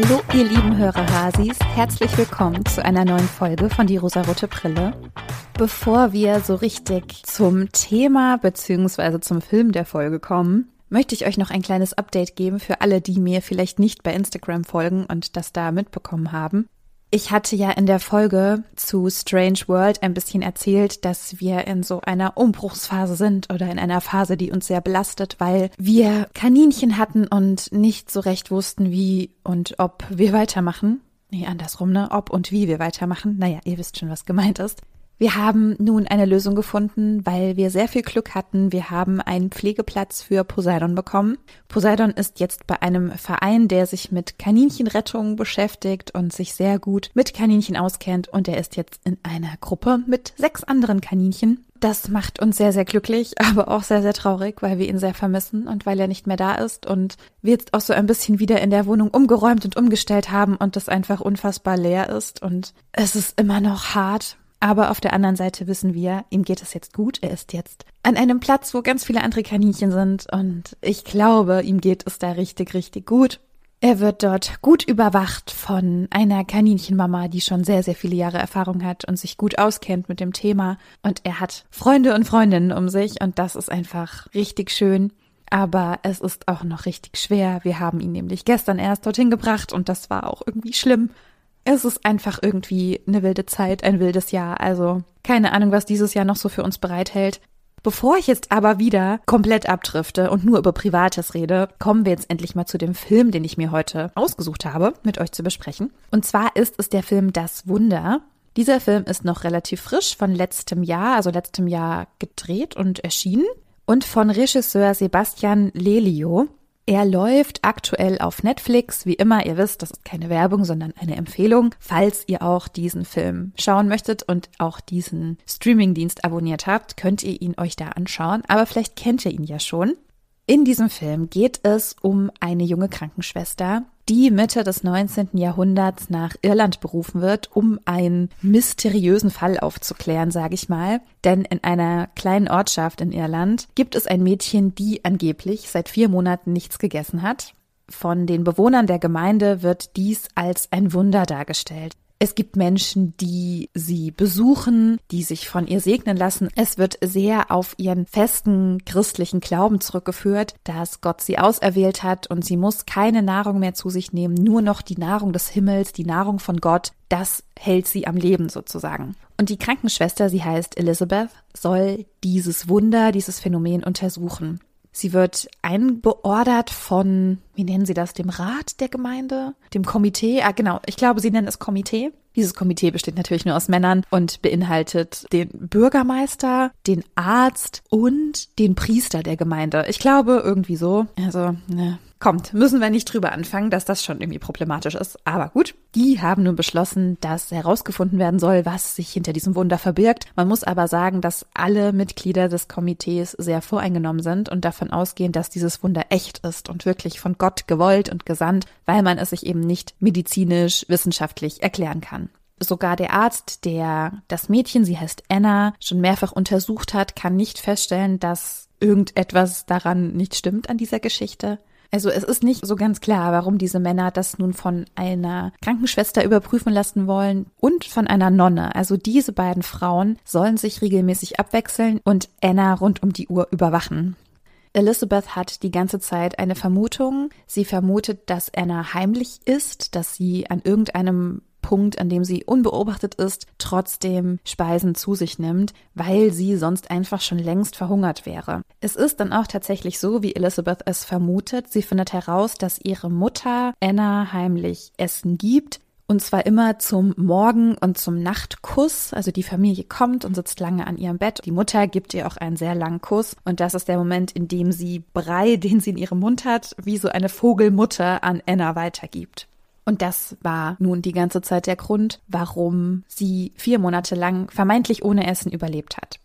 Hallo, ihr lieben Hörerhasis. Herzlich willkommen zu einer neuen Folge von Die rosarote Brille. Bevor wir so richtig zum Thema bzw. zum Film der Folge kommen, möchte ich euch noch ein kleines Update geben für alle, die mir vielleicht nicht bei Instagram folgen und das da mitbekommen haben. Ich hatte ja in der Folge zu Strange World ein bisschen erzählt, dass wir in so einer Umbruchsphase sind oder in einer Phase, die uns sehr belastet, weil wir Kaninchen hatten und nicht so recht wussten, wie und ob wir weitermachen. Nee, andersrum, ne? Ob und wie wir weitermachen. Naja, ihr wisst schon, was gemeint ist. Wir haben nun eine Lösung gefunden, weil wir sehr viel Glück hatten. Wir haben einen Pflegeplatz für Poseidon bekommen. Poseidon ist jetzt bei einem Verein, der sich mit Kaninchenrettung beschäftigt und sich sehr gut mit Kaninchen auskennt. Und er ist jetzt in einer Gruppe mit sechs anderen Kaninchen. Das macht uns sehr, sehr glücklich, aber auch sehr, sehr traurig, weil wir ihn sehr vermissen und weil er nicht mehr da ist und wir jetzt auch so ein bisschen wieder in der Wohnung umgeräumt und umgestellt haben und das einfach unfassbar leer ist und es ist immer noch hart, aber auf der anderen Seite wissen wir, ihm geht es jetzt gut. Er ist jetzt an einem Platz, wo ganz viele andere Kaninchen sind. Und ich glaube, ihm geht es da richtig, richtig gut. Er wird dort gut überwacht von einer Kaninchenmama, die schon sehr, sehr viele Jahre Erfahrung hat und sich gut auskennt mit dem Thema. Und er hat Freunde und Freundinnen um sich und das ist einfach richtig schön. Aber es ist auch noch richtig schwer. Wir haben ihn nämlich gestern erst dorthin gebracht und das war auch irgendwie schlimm es ist einfach irgendwie eine wilde Zeit, ein wildes Jahr. Also keine Ahnung, was dieses Jahr noch so für uns bereithält. Bevor ich jetzt aber wieder komplett abdrifte und nur über Privates rede, kommen wir jetzt endlich mal zu dem Film, den ich mir heute ausgesucht habe, mit euch zu besprechen. Und zwar ist es der Film Das Wunder. Dieser Film ist noch relativ frisch von letztem Jahr, also letztem Jahr gedreht und erschienen und von Regisseur Sebastian Lelio. Er läuft aktuell auf Netflix. Wie immer, ihr wisst, das ist keine Werbung, sondern eine Empfehlung. Falls ihr auch diesen Film schauen möchtet und auch diesen Streamingdienst abonniert habt, könnt ihr ihn euch da anschauen. Aber vielleicht kennt ihr ihn ja schon. In diesem Film geht es um eine junge Krankenschwester, die Mitte des 19. Jahrhunderts nach Irland berufen wird, um einen mysteriösen Fall aufzuklären, sage ich mal. Denn in einer kleinen Ortschaft in Irland gibt es ein Mädchen, die angeblich seit vier Monaten nichts gegessen hat. Von den Bewohnern der Gemeinde wird dies als ein Wunder dargestellt. Es gibt Menschen, die sie besuchen, die sich von ihr segnen lassen. Es wird sehr auf ihren festen christlichen Glauben zurückgeführt, dass Gott sie auserwählt hat und sie muss keine Nahrung mehr zu sich nehmen, nur noch die Nahrung des Himmels, die Nahrung von Gott. Das hält sie am Leben sozusagen. Und die Krankenschwester, sie heißt Elizabeth, soll dieses Wunder, dieses Phänomen untersuchen. Sie wird einbeordert von, wie nennen Sie das, dem Rat der Gemeinde, dem Komitee. Ah, genau, ich glaube, Sie nennen es Komitee. Dieses Komitee besteht natürlich nur aus Männern und beinhaltet den Bürgermeister, den Arzt und den Priester der Gemeinde. Ich glaube, irgendwie so. Also, ne, Kommt, müssen wir nicht drüber anfangen, dass das schon irgendwie problematisch ist. Aber gut, die haben nun beschlossen, dass herausgefunden werden soll, was sich hinter diesem Wunder verbirgt. Man muss aber sagen, dass alle Mitglieder des Komitees sehr voreingenommen sind und davon ausgehen, dass dieses Wunder echt ist und wirklich von Gott gewollt und gesandt, weil man es sich eben nicht medizinisch, wissenschaftlich erklären kann. Sogar der Arzt, der das Mädchen, sie heißt Anna, schon mehrfach untersucht hat, kann nicht feststellen, dass irgendetwas daran nicht stimmt an dieser Geschichte. Also es ist nicht so ganz klar, warum diese Männer das nun von einer Krankenschwester überprüfen lassen wollen und von einer Nonne. Also diese beiden Frauen sollen sich regelmäßig abwechseln und Anna rund um die Uhr überwachen. Elizabeth hat die ganze Zeit eine Vermutung. Sie vermutet, dass Anna heimlich ist, dass sie an irgendeinem Punkt, an dem sie unbeobachtet ist, trotzdem Speisen zu sich nimmt, weil sie sonst einfach schon längst verhungert wäre. Es ist dann auch tatsächlich so, wie Elizabeth es vermutet. Sie findet heraus, dass ihre Mutter Anna heimlich Essen gibt, und zwar immer zum Morgen- und zum Nachtkuss. Also die Familie kommt und sitzt lange an ihrem Bett. Die Mutter gibt ihr auch einen sehr langen Kuss. Und das ist der Moment, in dem sie Brei, den sie in ihrem Mund hat, wie so eine Vogelmutter an Anna weitergibt. Und das war nun die ganze Zeit der Grund, warum sie vier Monate lang vermeintlich ohne Essen überlebt hat.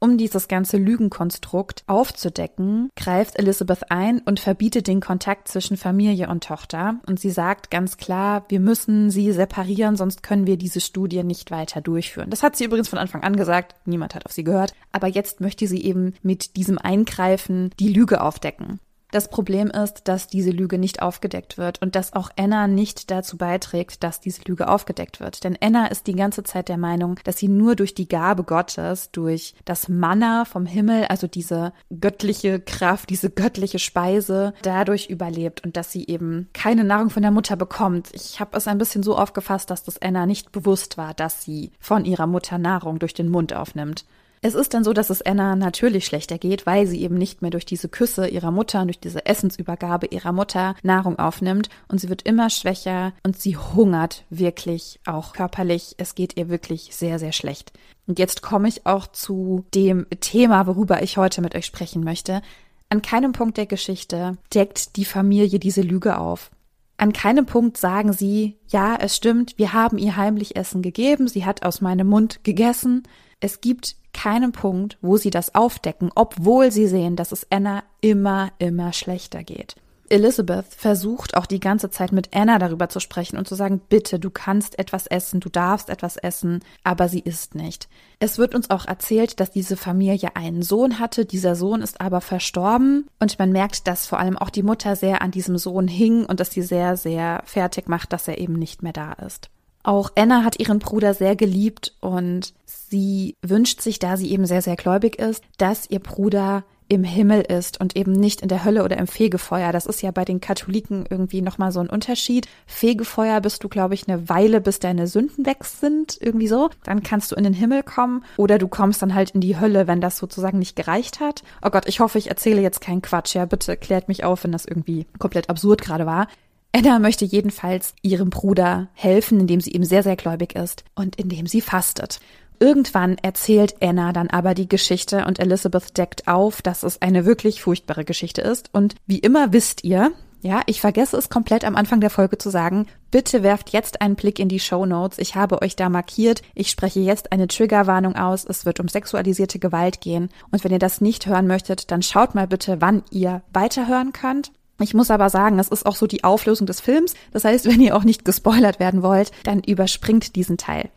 Um dieses ganze Lügenkonstrukt aufzudecken, greift Elizabeth ein und verbietet den Kontakt zwischen Familie und Tochter. Und sie sagt ganz klar, wir müssen sie separieren, sonst können wir diese Studie nicht weiter durchführen. Das hat sie übrigens von Anfang an gesagt, niemand hat auf sie gehört. Aber jetzt möchte sie eben mit diesem Eingreifen die Lüge aufdecken. Das Problem ist, dass diese Lüge nicht aufgedeckt wird und dass auch Anna nicht dazu beiträgt, dass diese Lüge aufgedeckt wird. Denn Anna ist die ganze Zeit der Meinung, dass sie nur durch die Gabe Gottes, durch das Manna vom Himmel, also diese göttliche Kraft, diese göttliche Speise, dadurch überlebt und dass sie eben keine Nahrung von der Mutter bekommt. Ich habe es ein bisschen so aufgefasst, dass das Anna nicht bewusst war, dass sie von ihrer Mutter Nahrung durch den Mund aufnimmt. Es ist dann so, dass es Anna natürlich schlechter geht, weil sie eben nicht mehr durch diese Küsse ihrer Mutter, durch diese Essensübergabe ihrer Mutter Nahrung aufnimmt und sie wird immer schwächer und sie hungert wirklich auch körperlich. Es geht ihr wirklich sehr, sehr schlecht. Und jetzt komme ich auch zu dem Thema, worüber ich heute mit euch sprechen möchte. An keinem Punkt der Geschichte deckt die Familie diese Lüge auf. An keinem Punkt sagen sie, ja, es stimmt, wir haben ihr heimlich Essen gegeben, sie hat aus meinem Mund gegessen. Es gibt keinen Punkt, wo sie das aufdecken, obwohl sie sehen, dass es Anna immer, immer schlechter geht. Elizabeth versucht auch die ganze Zeit mit Anna darüber zu sprechen und zu sagen, bitte, du kannst etwas essen, du darfst etwas essen, aber sie isst nicht. Es wird uns auch erzählt, dass diese Familie einen Sohn hatte, dieser Sohn ist aber verstorben und man merkt, dass vor allem auch die Mutter sehr an diesem Sohn hing und dass sie sehr, sehr fertig macht, dass er eben nicht mehr da ist. Auch Anna hat ihren Bruder sehr geliebt und sie wünscht sich, da sie eben sehr, sehr gläubig ist, dass ihr Bruder im Himmel ist und eben nicht in der Hölle oder im Fegefeuer. Das ist ja bei den Katholiken irgendwie nochmal so ein Unterschied. Fegefeuer bist du, glaube ich, eine Weile, bis deine Sünden weg sind, irgendwie so. Dann kannst du in den Himmel kommen oder du kommst dann halt in die Hölle, wenn das sozusagen nicht gereicht hat. Oh Gott, ich hoffe, ich erzähle jetzt keinen Quatsch. Ja, bitte klärt mich auf, wenn das irgendwie komplett absurd gerade war. Anna möchte jedenfalls ihrem Bruder helfen, indem sie ihm sehr, sehr gläubig ist und indem sie fastet. Irgendwann erzählt Anna dann aber die Geschichte und Elizabeth deckt auf, dass es eine wirklich furchtbare Geschichte ist. Und wie immer wisst ihr, ja, ich vergesse es komplett am Anfang der Folge zu sagen. Bitte werft jetzt einen Blick in die Show Notes. Ich habe euch da markiert. Ich spreche jetzt eine Triggerwarnung aus. Es wird um sexualisierte Gewalt gehen. Und wenn ihr das nicht hören möchtet, dann schaut mal bitte, wann ihr weiterhören könnt. Ich muss aber sagen, es ist auch so die Auflösung des Films. Das heißt, wenn ihr auch nicht gespoilert werden wollt, dann überspringt diesen Teil.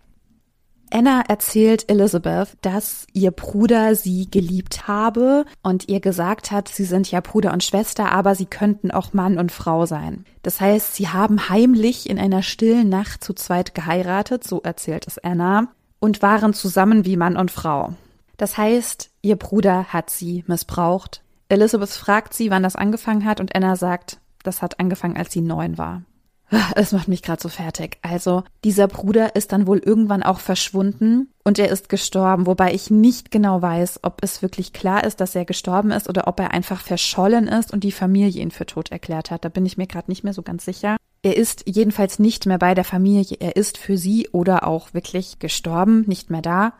Anna erzählt Elizabeth, dass ihr Bruder sie geliebt habe und ihr gesagt hat, sie sind ja Bruder und Schwester, aber sie könnten auch Mann und Frau sein. Das heißt, sie haben heimlich in einer stillen Nacht zu zweit geheiratet, so erzählt es Anna, und waren zusammen wie Mann und Frau. Das heißt, ihr Bruder hat sie missbraucht, Elizabeth fragt sie, wann das angefangen hat und Anna sagt, das hat angefangen, als sie neun war. Es macht mich gerade so fertig. Also, dieser Bruder ist dann wohl irgendwann auch verschwunden und er ist gestorben, wobei ich nicht genau weiß, ob es wirklich klar ist, dass er gestorben ist oder ob er einfach verschollen ist und die Familie ihn für tot erklärt hat. Da bin ich mir gerade nicht mehr so ganz sicher. Er ist jedenfalls nicht mehr bei der Familie. Er ist für sie oder auch wirklich gestorben, nicht mehr da.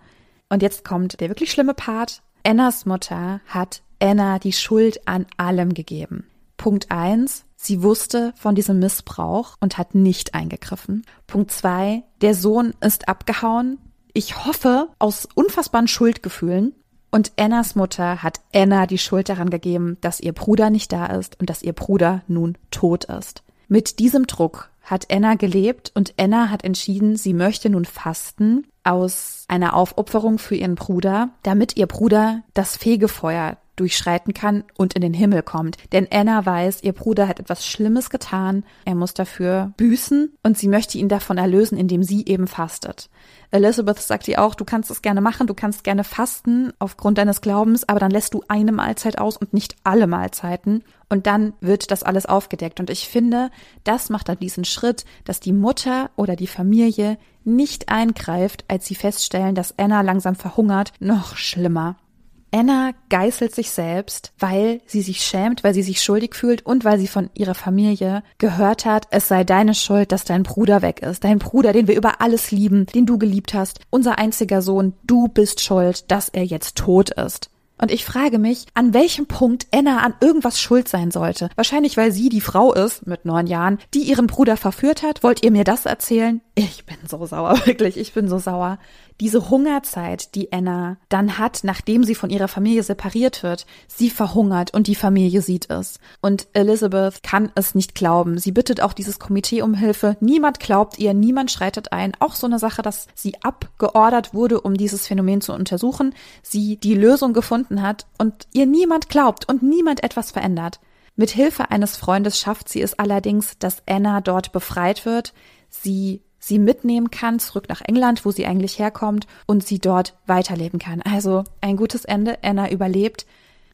Und jetzt kommt der wirklich schlimme Part. Annas Mutter hat Anna die Schuld an allem gegeben. Punkt eins, sie wusste von diesem Missbrauch und hat nicht eingegriffen. Punkt zwei, der Sohn ist abgehauen. Ich hoffe, aus unfassbaren Schuldgefühlen. Und Annas Mutter hat Anna die Schuld daran gegeben, dass ihr Bruder nicht da ist und dass ihr Bruder nun tot ist. Mit diesem Druck hat Anna gelebt und Anna hat entschieden, sie möchte nun fasten aus einer Aufopferung für ihren Bruder, damit ihr Bruder das Fegefeuer durchschreiten kann und in den Himmel kommt. Denn Anna weiß, ihr Bruder hat etwas Schlimmes getan, er muss dafür büßen und sie möchte ihn davon erlösen, indem sie eben fastet. Elizabeth sagt ihr auch, du kannst es gerne machen, du kannst gerne fasten aufgrund deines Glaubens, aber dann lässt du eine Mahlzeit aus und nicht alle Mahlzeiten. Und dann wird das alles aufgedeckt. Und ich finde, das macht dann diesen Schritt, dass die Mutter oder die Familie nicht eingreift, als sie feststellen, dass Anna langsam verhungert, noch schlimmer. Anna geißelt sich selbst, weil sie sich schämt, weil sie sich schuldig fühlt und weil sie von ihrer Familie gehört hat, es sei deine Schuld, dass dein Bruder weg ist. Dein Bruder, den wir über alles lieben, den du geliebt hast, unser einziger Sohn, du bist schuld, dass er jetzt tot ist. Und ich frage mich, an welchem Punkt Anna an irgendwas schuld sein sollte. Wahrscheinlich, weil sie die Frau ist, mit neun Jahren, die ihren Bruder verführt hat. Wollt ihr mir das erzählen? Ich bin so sauer, wirklich, ich bin so sauer diese Hungerzeit, die Anna dann hat, nachdem sie von ihrer Familie separiert wird, sie verhungert und die Familie sieht es. Und Elizabeth kann es nicht glauben. Sie bittet auch dieses Komitee um Hilfe. Niemand glaubt ihr, niemand schreitet ein. Auch so eine Sache, dass sie abgeordert wurde, um dieses Phänomen zu untersuchen. Sie die Lösung gefunden hat und ihr niemand glaubt und niemand etwas verändert. Mit Hilfe eines Freundes schafft sie es allerdings, dass Anna dort befreit wird, sie sie mitnehmen kann zurück nach England, wo sie eigentlich herkommt und sie dort weiterleben kann. Also ein gutes Ende. Anna überlebt.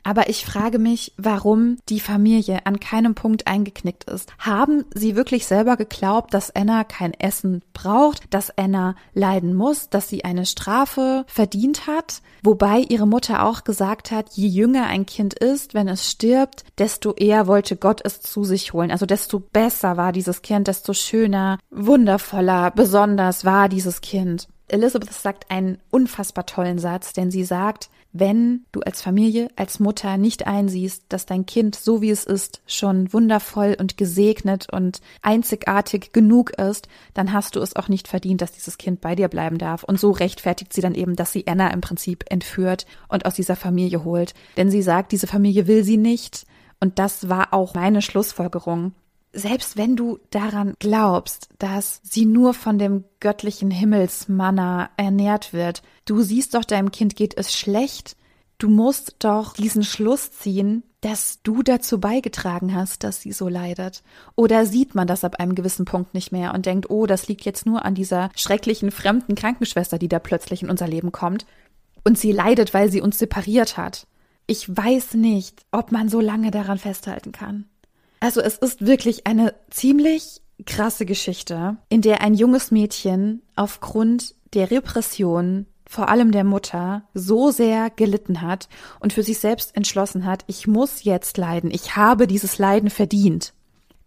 Aber ich frage mich, warum die Familie an keinem Punkt eingeknickt ist. Haben sie wirklich selber geglaubt, dass Anna kein Essen braucht, dass Anna leiden muss, dass sie eine Strafe verdient hat? Wobei ihre Mutter auch gesagt hat, je jünger ein Kind ist, wenn es stirbt, desto eher wollte Gott es zu sich holen. Also desto besser war dieses Kind, desto schöner, wundervoller, besonders war dieses Kind. Elizabeth sagt einen unfassbar tollen Satz, denn sie sagt, wenn du als Familie, als Mutter nicht einsiehst, dass dein Kind, so wie es ist, schon wundervoll und gesegnet und einzigartig genug ist, dann hast du es auch nicht verdient, dass dieses Kind bei dir bleiben darf. Und so rechtfertigt sie dann eben, dass sie Anna im Prinzip entführt und aus dieser Familie holt. Denn sie sagt, diese Familie will sie nicht. Und das war auch meine Schlussfolgerung selbst wenn du daran glaubst, dass sie nur von dem göttlichen Himmelsmanna ernährt wird, du siehst doch, deinem Kind geht es schlecht, du musst doch diesen Schluss ziehen, dass du dazu beigetragen hast, dass sie so leidet. Oder sieht man das ab einem gewissen Punkt nicht mehr und denkt, oh, das liegt jetzt nur an dieser schrecklichen fremden Krankenschwester, die da plötzlich in unser Leben kommt. Und sie leidet, weil sie uns separiert hat. Ich weiß nicht, ob man so lange daran festhalten kann. Also es ist wirklich eine ziemlich krasse Geschichte, in der ein junges Mädchen aufgrund der Repression vor allem der Mutter, so sehr gelitten hat und für sich selbst entschlossen hat, ich muss jetzt leiden, ich habe dieses Leiden verdient.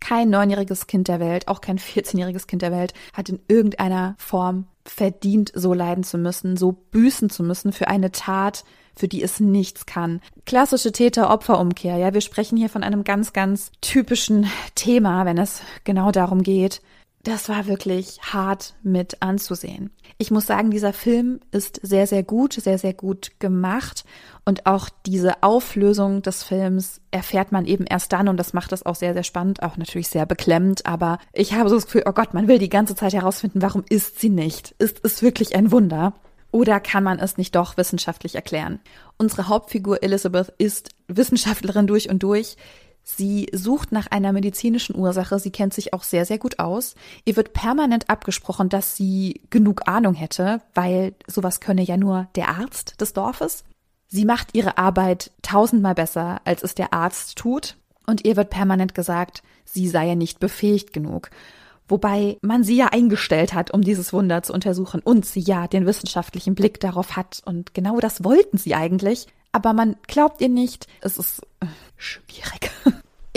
Kein neunjähriges Kind der Welt, auch kein 14-jähriges Kind der Welt hat in irgendeiner Form verdient, so leiden zu müssen, so büßen zu müssen für eine Tat, für die es nichts kann. Klassische Täter-Opfer-Umkehr. Ja, wir sprechen hier von einem ganz, ganz typischen Thema, wenn es genau darum geht. Das war wirklich hart mit anzusehen. Ich muss sagen, dieser Film ist sehr, sehr gut, sehr, sehr gut gemacht. Und auch diese Auflösung des Films erfährt man eben erst dann und das macht es auch sehr, sehr spannend, auch natürlich sehr beklemmend. Aber ich habe so das Gefühl, oh Gott, man will die ganze Zeit herausfinden, warum ist sie nicht? Ist es wirklich ein Wunder? Oder kann man es nicht doch wissenschaftlich erklären? Unsere Hauptfigur Elizabeth ist Wissenschaftlerin durch und durch. Sie sucht nach einer medizinischen Ursache. Sie kennt sich auch sehr, sehr gut aus. Ihr wird permanent abgesprochen, dass sie genug Ahnung hätte, weil sowas könne ja nur der Arzt des Dorfes. Sie macht ihre Arbeit tausendmal besser, als es der Arzt tut. Und ihr wird permanent gesagt, sie sei ja nicht befähigt genug. Wobei man sie ja eingestellt hat, um dieses Wunder zu untersuchen und sie ja den wissenschaftlichen Blick darauf hat. Und genau das wollten sie eigentlich. Aber man glaubt ihr nicht. Es ist schwierig.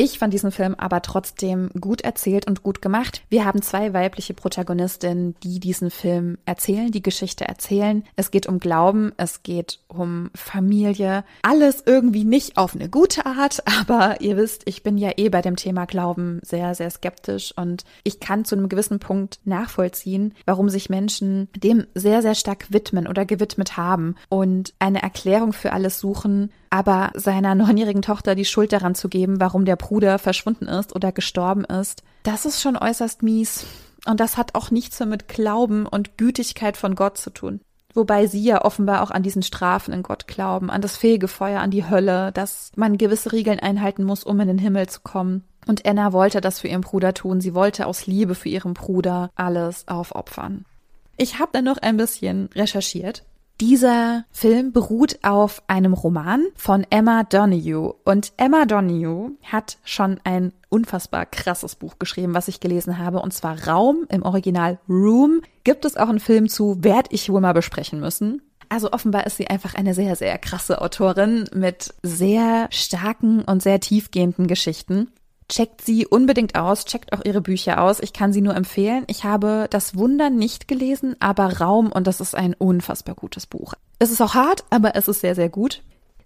Ich fand diesen Film aber trotzdem gut erzählt und gut gemacht. Wir haben zwei weibliche Protagonistinnen, die diesen Film erzählen, die Geschichte erzählen. Es geht um Glauben, es geht um Familie. Alles irgendwie nicht auf eine gute Art, aber ihr wisst, ich bin ja eh bei dem Thema Glauben sehr, sehr skeptisch und ich kann zu einem gewissen Punkt nachvollziehen, warum sich Menschen dem sehr, sehr stark widmen oder gewidmet haben und eine Erklärung für alles suchen, aber seiner neunjährigen Tochter die Schuld daran zu geben, warum der Bruder verschwunden ist oder gestorben ist, das ist schon äußerst mies. Und das hat auch nichts mehr mit Glauben und Gütigkeit von Gott zu tun. Wobei sie ja offenbar auch an diesen Strafen in Gott glauben, an das Fegefeuer, an die Hölle, dass man gewisse Regeln einhalten muss, um in den Himmel zu kommen. Und Anna wollte das für ihren Bruder tun. Sie wollte aus Liebe für ihren Bruder alles aufopfern. Ich habe dann noch ein bisschen recherchiert dieser Film beruht auf einem Roman von Emma Donoghue. Und Emma Donoghue hat schon ein unfassbar krasses Buch geschrieben, was ich gelesen habe, und zwar Raum im Original Room. Gibt es auch einen Film zu, werde ich wohl mal besprechen müssen. Also offenbar ist sie einfach eine sehr, sehr krasse Autorin mit sehr starken und sehr tiefgehenden Geschichten. Checkt sie unbedingt aus, checkt auch ihre Bücher aus. Ich kann sie nur empfehlen. Ich habe Das Wunder nicht gelesen, aber Raum und das ist ein unfassbar gutes Buch. Es ist auch hart, aber es ist sehr, sehr gut.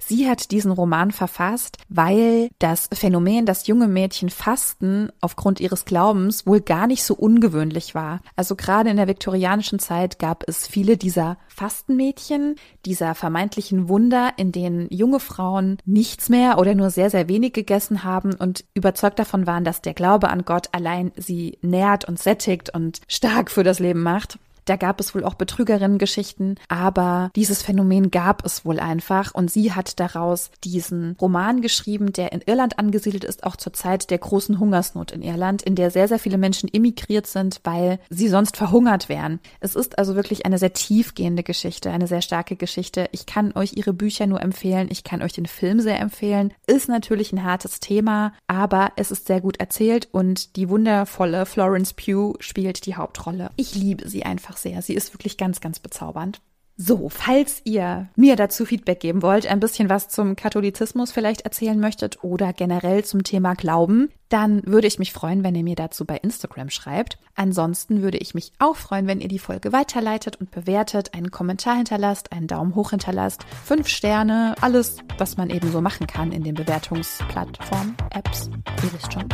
Sie hat diesen Roman verfasst, weil das Phänomen, dass junge Mädchen fasten aufgrund ihres Glaubens wohl gar nicht so ungewöhnlich war. Also gerade in der viktorianischen Zeit gab es viele dieser Fastenmädchen, dieser vermeintlichen Wunder, in denen junge Frauen nichts mehr oder nur sehr, sehr wenig gegessen haben und überzeugt davon waren, dass der Glaube an Gott allein sie nährt und sättigt und stark für das Leben macht. Da gab es wohl auch Betrügerinnen-Geschichten, aber dieses Phänomen gab es wohl einfach und sie hat daraus diesen Roman geschrieben, der in Irland angesiedelt ist, auch zur Zeit der großen Hungersnot in Irland, in der sehr, sehr viele Menschen emigriert sind, weil sie sonst verhungert wären. Es ist also wirklich eine sehr tiefgehende Geschichte, eine sehr starke Geschichte. Ich kann euch ihre Bücher nur empfehlen, ich kann euch den Film sehr empfehlen. Ist natürlich ein hartes Thema, aber es ist sehr gut erzählt und die wundervolle Florence Pugh spielt die Hauptrolle. Ich liebe sie einfach sehr. Sie ist wirklich ganz, ganz bezaubernd. So, falls ihr mir dazu Feedback geben wollt, ein bisschen was zum Katholizismus vielleicht erzählen möchtet oder generell zum Thema Glauben, dann würde ich mich freuen, wenn ihr mir dazu bei Instagram schreibt. Ansonsten würde ich mich auch freuen, wenn ihr die Folge weiterleitet und bewertet, einen Kommentar hinterlasst, einen Daumen hoch hinterlasst, fünf Sterne, alles, was man eben so machen kann in den Bewertungsplattformen, Apps, ihr wisst schon.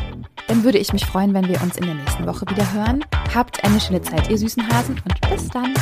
Dann würde ich mich freuen, wenn wir uns in der nächsten Woche wieder hören. Habt eine schöne Zeit, ihr süßen Hasen, und bis dann.